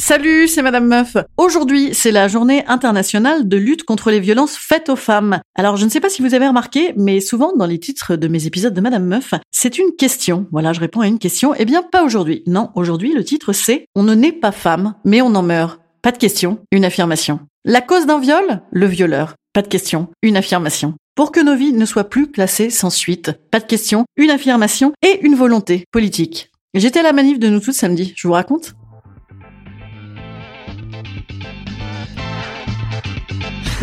Salut, c'est Madame Meuf. Aujourd'hui, c'est la journée internationale de lutte contre les violences faites aux femmes. Alors, je ne sais pas si vous avez remarqué, mais souvent dans les titres de mes épisodes de Madame Meuf, c'est une question. Voilà, je réponds à une question. Eh bien, pas aujourd'hui. Non, aujourd'hui, le titre c'est On ne naît pas femme, mais on en meurt. Pas de question, une affirmation. La cause d'un viol? Le violeur. Pas de question, une affirmation. Pour que nos vies ne soient plus classées sans suite. Pas de question, une affirmation et une volonté politique. J'étais à la manif de nous toutes samedi, je vous raconte?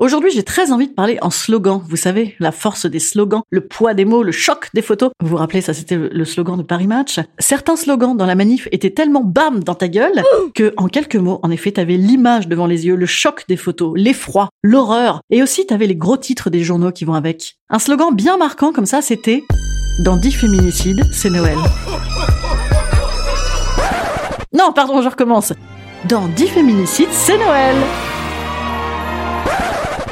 Aujourd'hui, j'ai très envie de parler en slogan. Vous savez, la force des slogans, le poids des mots, le choc des photos. Vous vous rappelez, ça c'était le slogan de Paris Match. Certains slogans dans la manif étaient tellement bam dans ta gueule que, en quelques mots, en effet, t'avais l'image devant les yeux, le choc des photos, l'effroi, l'horreur, et aussi t'avais les gros titres des journaux qui vont avec. Un slogan bien marquant comme ça, c'était dans 10 féminicides, c'est Noël. Non, pardon, je recommence. Dans 10 féminicides, c'est Noël.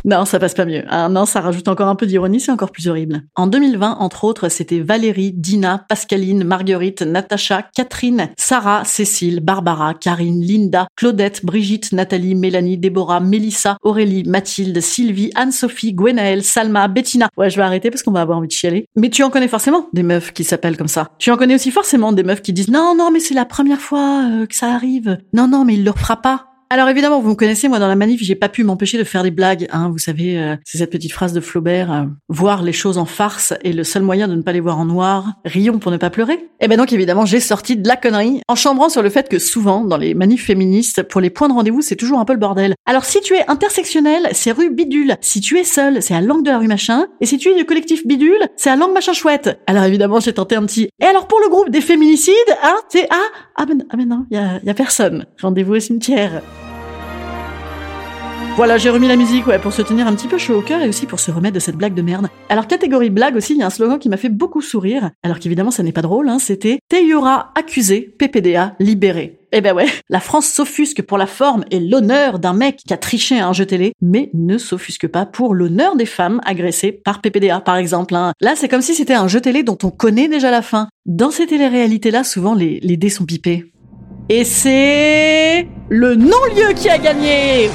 Non, ça passe pas mieux. Ah non, ça rajoute encore un peu d'ironie, c'est encore plus horrible. En 2020, entre autres, c'était Valérie, Dina, Pascaline, Marguerite, Natacha, Catherine, Sarah, Cécile, Barbara, Karine, Linda, Claudette, Brigitte, Nathalie, Mélanie, Déborah, Mélissa, Aurélie, Mathilde, Sylvie, Anne-Sophie, Gwenaëlle, Salma, Bettina. Ouais, je vais arrêter parce qu'on va avoir envie de chialer. Mais tu en connais forcément des meufs qui s'appellent comme ça. Tu en connais aussi forcément des meufs qui disent non, non, mais c'est la première fois euh, que ça arrive. Non, non, mais il le fera pas. Alors évidemment, vous me connaissez, moi dans la manif, j'ai pas pu m'empêcher de faire des blagues. Hein, vous savez, euh, c'est cette petite phrase de Flaubert euh, voir les choses en farce est le seul moyen de ne pas les voir en noir. Rions pour ne pas pleurer. Et eh ben donc évidemment, j'ai sorti de la connerie en chambrant sur le fait que souvent dans les manifs féministes, pour les points de rendez-vous, c'est toujours un peu le bordel. Alors si tu es intersectionnel, c'est rue Bidule. Si tu es seul, c'est à l'angle de la rue machin. Et si tu es du collectif Bidule, c'est à l'angle machin chouette. Alors évidemment, j'ai tenté un petit. Et alors pour le groupe des féminicides, hein, c'est ah ah ben, ah ben non, y a, y a personne. Rendez-vous au cimetière. Voilà, j'ai remis la musique ouais, pour se tenir un petit peu chaud au cœur et aussi pour se remettre de cette blague de merde. Alors, catégorie blague aussi, il y a un slogan qui m'a fait beaucoup sourire, alors qu'évidemment, ça n'est pas drôle, hein, c'était Teyura accusé, PPDA libéré. Eh ben ouais, la France s'offusque pour la forme et l'honneur d'un mec qui a triché à un jeu télé, mais ne s'offusque pas pour l'honneur des femmes agressées par PPDA, par exemple. Hein. Là, c'est comme si c'était un jeu télé dont on connaît déjà la fin. Dans ces téléréalités-là, souvent, les, les dés sont pipés. Et c'est le non-lieu qui a gagné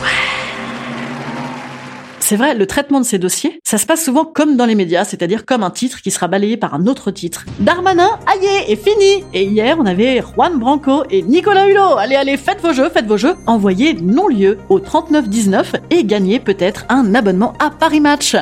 c'est vrai, le traitement de ces dossiers, ça se passe souvent comme dans les médias, c'est-à-dire comme un titre qui sera balayé par un autre titre. Darmanin, aïe, est fini Et hier, on avait Juan Branco et Nicolas Hulot. Allez, allez, faites vos jeux, faites vos jeux. Envoyez non-lieu au 3919 et gagnez peut-être un abonnement à Paris Match.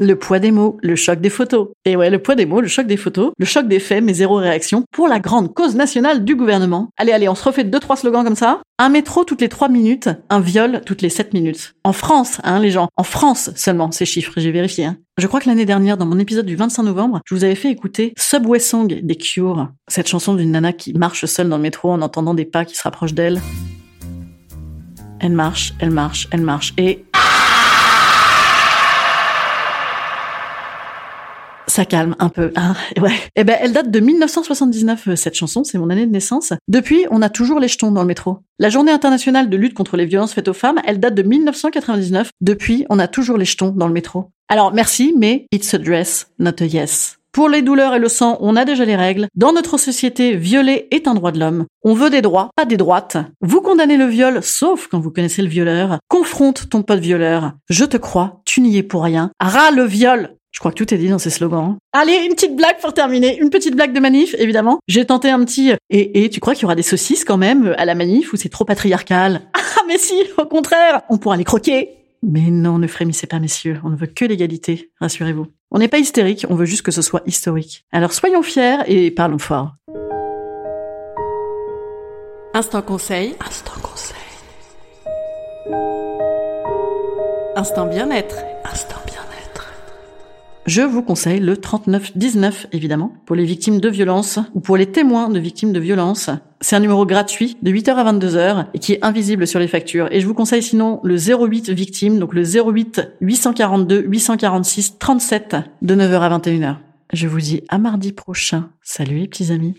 Le poids des mots, le choc des photos. Et ouais, le poids des mots, le choc des photos, le choc des faits, mais zéro réaction pour la grande cause nationale du gouvernement. Allez, allez, on se refait deux, trois slogans comme ça. Un métro toutes les trois minutes, un viol toutes les sept minutes. En France, hein, les gens. En France seulement, ces chiffres, j'ai vérifié. Hein. Je crois que l'année dernière, dans mon épisode du 25 novembre, je vous avais fait écouter Subway Song des Cure. Cette chanson d'une nana qui marche seule dans le métro en entendant des pas qui se rapprochent d'elle. Elle marche, elle marche, elle marche. Et ça calme un peu. Hein ouais. Eh ben, elle date de 1979, euh, cette chanson, c'est mon année de naissance. Depuis, on a toujours les jetons dans le métro. La journée internationale de lutte contre les violences faites aux femmes, elle date de 1999. Depuis, on a toujours les jetons dans le métro. Alors, merci, mais it's a dress, not a yes. Pour les douleurs et le sang, on a déjà les règles. Dans notre société, violer est un droit de l'homme. On veut des droits, pas des droites. Vous condamnez le viol, sauf quand vous connaissez le violeur. Confronte ton pote violeur. Je te crois, tu n'y es pour rien. Ras le viol. Je crois que tout est dit dans ces slogans. hein. Allez, une petite blague pour terminer. Une petite blague de manif, évidemment. J'ai tenté un petit... Et, et tu crois qu'il y aura des saucisses quand même à la manif ou c'est trop patriarcal? Ah mais si, au contraire, on pourra les croquer. Mais non, ne frémissez pas, messieurs. On ne veut que l'égalité, rassurez-vous. On n'est pas hystérique, on veut juste que ce soit historique. Alors soyons fiers et parlons fort. Instant conseil. Instant conseil. Instant bien-être. Instant bien-être. Je vous conseille le 3919, évidemment, pour les victimes de violences ou pour les témoins de victimes de violences. C'est un numéro gratuit de 8h à 22h et qui est invisible sur les factures. Et je vous conseille sinon le 08 victime, donc le 08 842 846 37 de 9h à 21h. Je vous dis à mardi prochain. Salut les petits amis.